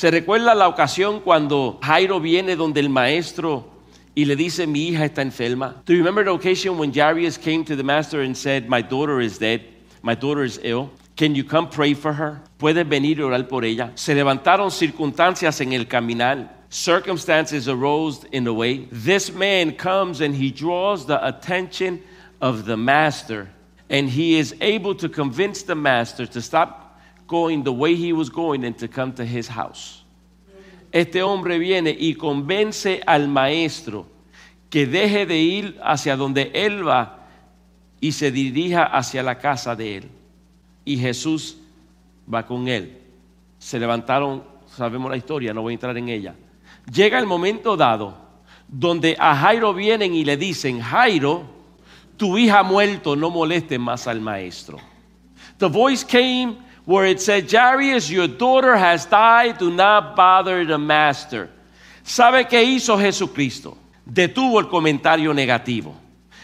¿Se recuerda la ocasión cuando Jairo viene donde el maestro y le dice, mi hija está enferma? Do you remember the occasion when Jairus came to the master and said, my daughter is dead, my daughter is ill? Can you come pray for her? ¿Puedes venir y orar por ella? Se levantaron circunstancias en el caminar. Circumstances arose in the way. This man comes and he draws the attention of the master, and he is able to convince the master to stop going the way he was going and to come to his house. Este hombre viene y convence al maestro que deje de ir hacia donde él va y se dirija hacia la casa de él. Y Jesús va con él. Se levantaron, sabemos la historia, no voy a entrar en ella. Llega el momento dado donde a Jairo vienen y le dicen, Jairo, tu hija muerto, no moleste más al maestro. The voice came where it said, Jairus, your daughter has died, do not bother the master. ¿Sabe qué hizo Jesucristo? Detuvo el comentario negativo.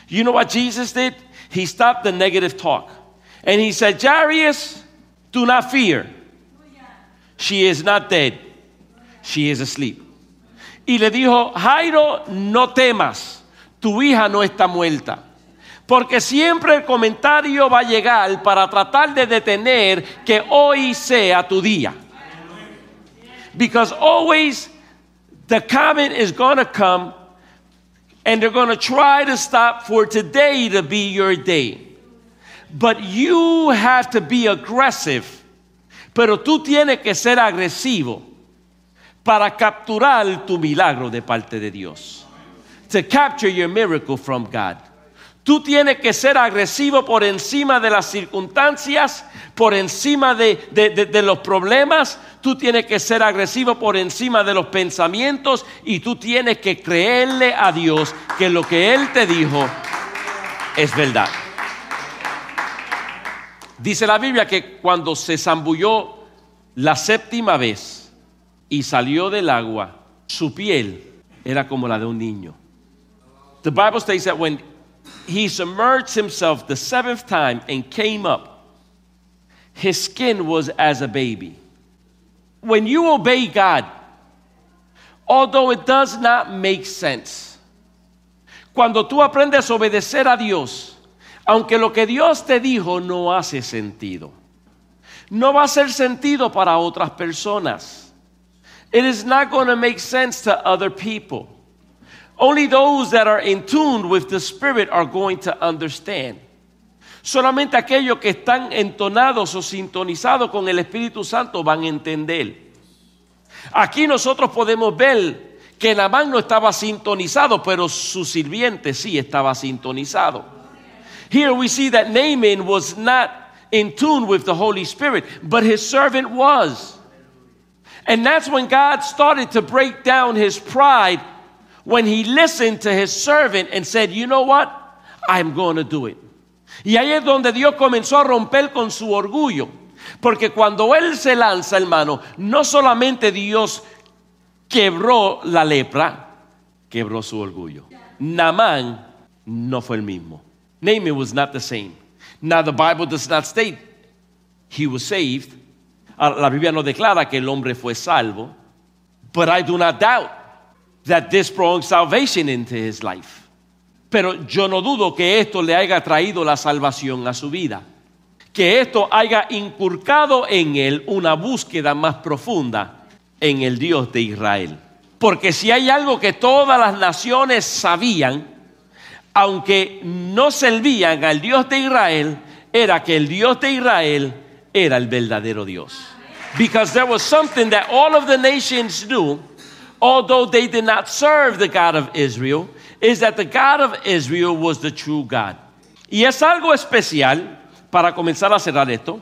You know what Jesus did? He stopped the negative talk. And he said, Jairus, do not fear. She is not dead. She is asleep. Y le dijo, Jairo, no temas. Tu hija no está muerta. Porque siempre el comentario va a llegar para tratar de detener que hoy sea tu día. Because always the comment is going to come and they're going to try to stop for today to be your day. But you have to be aggressive. Pero tú tienes que ser agresivo para capturar tu milagro de parte de Dios. To capture your miracle from God. Tú tienes que ser agresivo por encima de las circunstancias, por encima de, de, los problemas. Tú tienes que ser agresivo por encima de los pensamientos y tú tienes que creerle a Dios que lo que Él te dijo es verdad. Dice la Biblia que cuando se zambulló la séptima vez y salió del agua, su piel era como la de un niño. The Bible states that when he submerged himself the seventh time and came up, his skin was as a baby. When you obey God, although it does not make sense, cuando tú aprendes a obedecer a Dios, aunque lo que Dios te dijo no hace sentido, no va a hacer sentido para otras personas. It is not going to make sense to other people. Only those that are in tune with the Spirit are going to understand. Solamente aquellos que están entonados o sintonizados con el Espíritu Santo van a entender. Aquí nosotros podemos ver que Namán no estaba sintonizado, pero su sirviente sí estaba sintonizado. Here we see that Naaman was not in tune with the Holy Spirit, but his servant was. And that's when God started to break down his pride when he listened to his servant and said, You know what? I'm going to do it. Y ahí es donde Dios comenzó a romper con su orgullo. Porque cuando él se lanza, hermano, no solamente Dios quebró la lepra, quebró su orgullo. Namán no fue el mismo. Naaman was not the same. Now the Bible does not state he was saved. Ah, la Biblia no declara que el hombre fue salvo. But I do not doubt that this brought salvation into his life. Pero yo no dudo que esto le haya traído la salvación a su vida. Que esto haya inculcado en él una búsqueda más profunda en el Dios de Israel. Porque si hay algo que todas las naciones sabían, aunque no servían al Dios de Israel, era que el Dios de Israel era el verdadero Dios. Because there was something that all of the nations knew, although they did not serve the God of Israel, is that the God of Israel was the true God. Y es algo especial para comenzar a cerrar esto.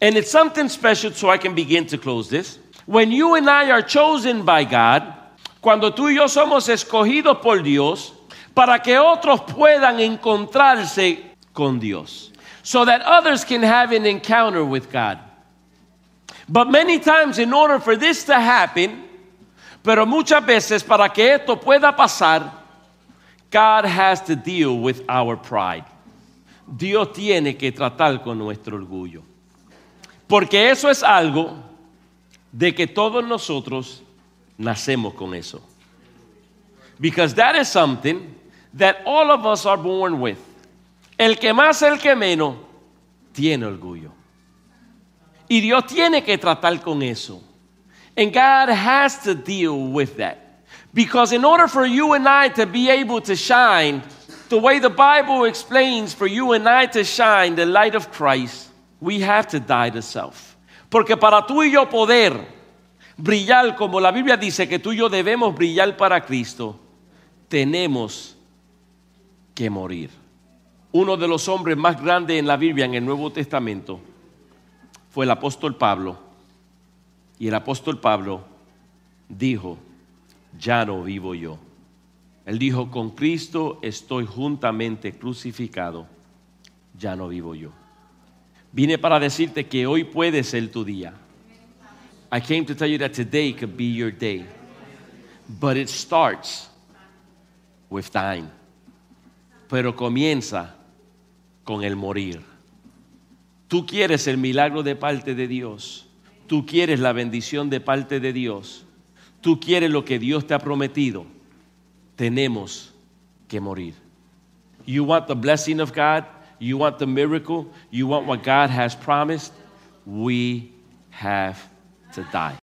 And it's something special so I can begin to close this. When you and I are chosen by God, cuando tú y yo somos escogidos por Dios, para que otros puedan encontrarse con Dios. So that others can have an encounter with God. But many times, in order for this to happen, pero muchas veces para que esto pueda pasar, God has to deal with our pride. Dios tiene que tratar con nuestro orgullo. Porque eso es algo de que todos nosotros nacemos con eso. Because that is something that all of us are born with. El que más, el que menos, tiene orgullo. Y Dios tiene que tratar con eso. And God has to deal with that. Because in order for you and I to be able to shine the way the Bible explains for you and I to shine the light of Christ, we have to die to self. Porque para tú y yo poder brillar como la Biblia dice que tú y yo debemos brillar para Cristo, tenemos que morir. Uno de los hombres más grandes en la Biblia, en el Nuevo Testamento, fue el apóstol Pablo. Y el apóstol Pablo dijo, ya no vivo yo. Él dijo, con Cristo estoy juntamente crucificado, ya no vivo yo. Vine para decirte que hoy puede ser tu día. I came to tell you that today could be your day. But it starts with dying. Pero comienza con el morir. Tú quieres el milagro de parte de Dios. Tú quieres la bendición de parte de Dios. Tú quieres lo que Dios te ha prometido. Tenemos que morir. You want the blessing of God? You want the miracle? You want what God has promised? We have to die.